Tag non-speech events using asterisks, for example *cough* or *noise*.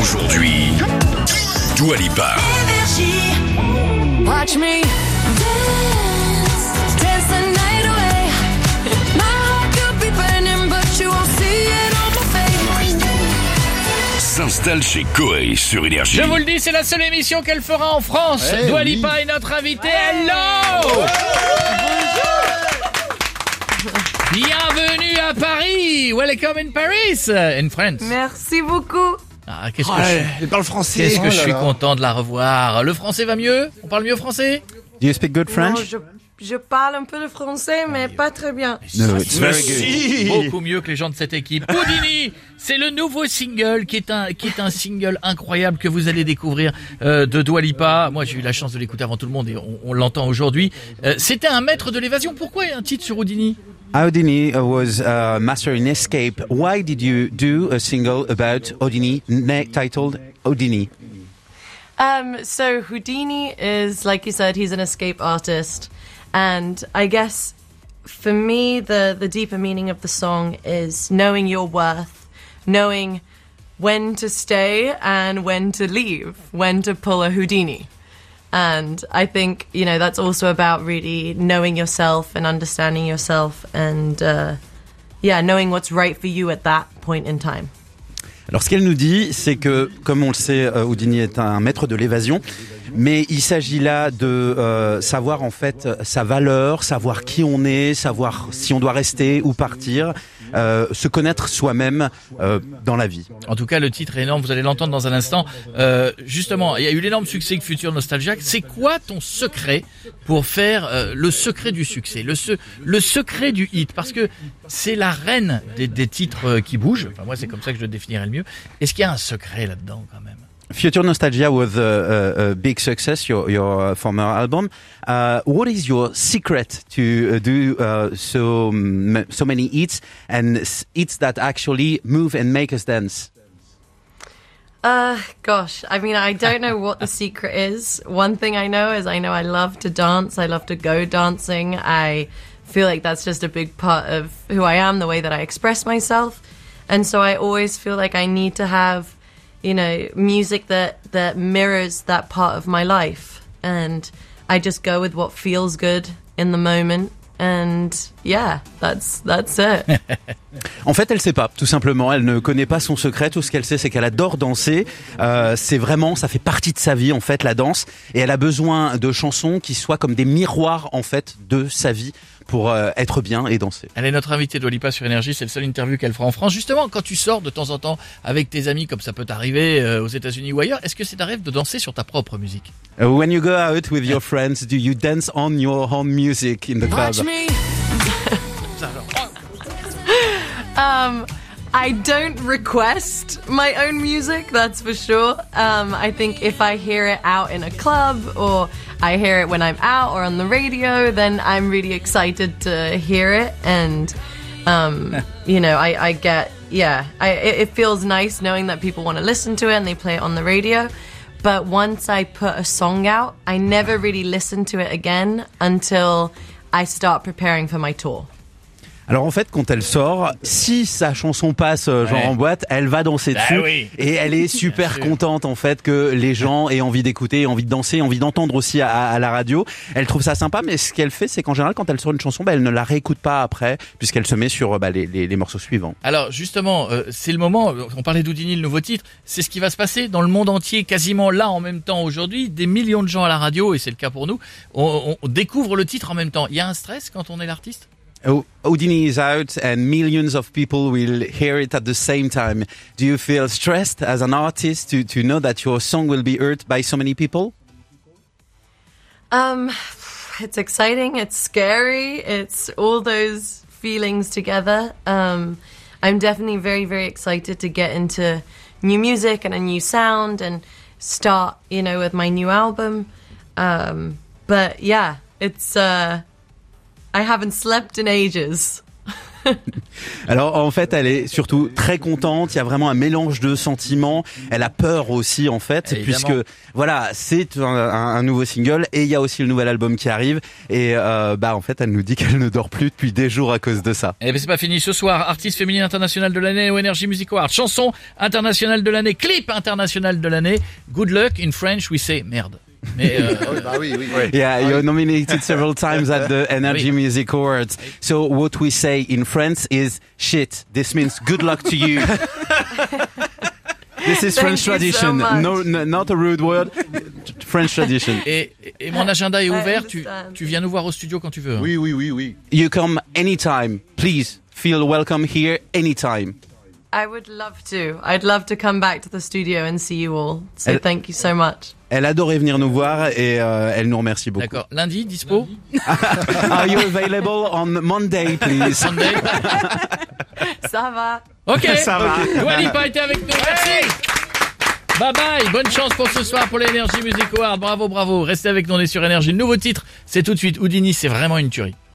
Aujourd'hui, Dua Lipa. Watch me dance, dance the night away. My heart could be burning, but you won't see it on my face. S'installe chez Koei sur Énergie. Je vous le dis, c'est la seule émission qu'elle fera en France. Eh Dua oui. Lipa est notre invitée. Hello Bienvenue à Paris. Welcome in Paris, in France. Merci beaucoup. Ah, qu'est-ce que je, elle parle français. qu'est-ce que Oh je là suis content de la revoir. Le français va mieux? On parle mieux français? Do you speak good Non, French? je, je parle un peu le français, mais pas très bien. No, it's very good. Si. Beaucoup mieux que les gens de cette équipe. Houdini, c'est le nouveau single qui est un qui est un single incroyable que vous allez découvrir euh, de Dua Lipa. Moi, j'ai eu la chance de l'écouter avant tout le monde et on, on l'entend aujourd'hui. Euh, C'était un maître de l'évasion. Pourquoi un titre sur Houdini? Houdini uh, was uh, master in escape. Why did you do a single about Houdini titled Houdini? Um, so Houdini is, like you said, he's an escape artist, and I guess for me, the the deeper meaning of the song is knowing your worth, knowing when to stay and when to leave, when to pull a Houdini. And I think, you know, that's also about really knowing yourself and understanding yourself and, uh, yeah, knowing what's right for you at that point in time. Alors, ce qu'elle nous dit, c'est que, comme on le sait, euh, Houdini est un maître de l'évasion, mais il s'agit là de euh, savoir en fait sa valeur, savoir qui on est, savoir si on doit rester ou partir, euh, se connaître soi-même euh, dans la vie. En tout cas, le titre est énorme. Vous allez l'entendre dans un instant. Euh, justement, il y a eu l'énorme succès que Future Nostalgia. C'est quoi ton secret pour faire euh, le secret du succès, le, se- le secret du hit? Parce que c'est la reine des, des titres euh, qui bougent. Enfin, moi, c'est comme ça que je le définirais le mieux. Est-ce qu'il y a un secret là-dedans quand même? Future Nostalgia was a, a, a big success, your, your former album. Uh, what is your secret to uh, do uh, so m- so many hits and hits that actually move and make us dance? Uh, gosh, I mean, I don't know what the *laughs* secret is. One thing I know is I know I love to dance. I love to go dancing. I feel like that's just a big part of who I am, the way that I express myself. And so I always feel like I need to have, you know, music that, that mirrors that part of my life. And I just go with what feels good in the moment. And yeah, that's, that's it. *laughs* En fait, elle sait pas, tout simplement. Elle ne connaît pas son secret. Tout ce qu'elle sait, c'est qu'elle adore danser. Euh, c'est vraiment, ça fait partie de sa vie, en fait, la danse. Et elle a besoin de chansons qui soient comme des miroirs, en fait, de sa vie pour euh, être bien et danser. Elle est notre invitée de Lipa sur Énergie. C'est le seul interview qu'elle fera en France. Justement, quand tu sors de temps en temps avec tes amis, comme ça peut t'arriver euh, aux États-Unis ou ailleurs, est-ce que c'est un rêve de danser sur ta propre musique? Uh, when you go out with your friends, do you dance on your own music in the club? Watch me *laughs* Um, I don't request my own music, that's for sure. Um, I think if I hear it out in a club or I hear it when I'm out or on the radio, then I'm really excited to hear it. And, um, *laughs* you know, I, I get, yeah, I, it, it feels nice knowing that people want to listen to it and they play it on the radio. But once I put a song out, I never really listen to it again until I start preparing for my tour. Alors en fait, quand elle sort, si sa chanson passe euh, genre Ouais. en boîte, elle va danser Bah dessus oui. et elle est super sûr. contente en fait que les gens aient envie d'écouter, envie de danser, envie d'entendre aussi à, à la radio. Elle trouve ça sympa, mais ce qu'elle fait, c'est qu'en général, quand elle sort une chanson, bah, elle ne la réécoute pas après, puisqu'elle se met sur euh, bah, les, les- les morceaux suivants. Alors justement, euh, c'est le moment, on parlait d'Houdini, le nouveau titre, c'est ce qui va se passer dans le monde entier, quasiment là en même temps aujourd'hui, des millions de gens à la radio, et c'est le cas pour nous, on, on découvre le titre en même temps. Il y a un stress quand on est l'artiste? Houdini is out and millions of people will hear it at the same time. Do you feel stressed as an artist to, to know that your song will be heard by so many people? Um, it's exciting. It's scary. It's all those feelings together. Um, I'm definitely very, very excited to get into new music and a new sound and start, you know, with my new album. Um, but yeah, it's, uh, I haven't slept in ages. *laughs* Alors en fait, elle est surtout très contente. Il y a vraiment un mélange de sentiments. Elle a peur aussi en fait, Évidemment. puisque voilà, c'est un, nouveau single et il y a aussi le nouvel album qui arrive. Et euh, bah en fait, elle nous dit qu'elle ne dort plus depuis des jours à cause de ça. Eh ben c'est pas fini ce soir. Artiste féminine internationale de l'année au Energy Music Awards. Chanson internationale de l'année. Clip international de l'année. Good luck in French we say merde. Mais *laughs* Bah oui, oui. Yeah, you're nominated several times at the *laughs* Energy Oui. Music Awards. So what we say in France is shit. This means good luck to you. This is French so tradition. much. no, no, not a rude word. French tradition. et, et mon agenda est ouvert. Tu, tu viens nous voir au studio quand tu veux. Oui, oui, oui, oui. You come anytime. Please feel welcome here anytime. I would love to. I'd love to come back to the studio and see you all. So Elle- thank you so much. Elle adorait venir nous voir et euh, elle nous remercie beaucoup. D'accord. Lundi, dispo *laughs* Are you available on Monday, please? Sunday *laughs* Ça va. Ok. *laughs* Ça va. Dua Lipa était avec nous. Merci. Bye bye. Bonne chance pour ce soir pour l'Energy Music Award. Bravo, bravo. Restez avec nous. On est sur Énergie. Le nouveau titre, c'est tout de suite Houdini. C'est vraiment une tuerie.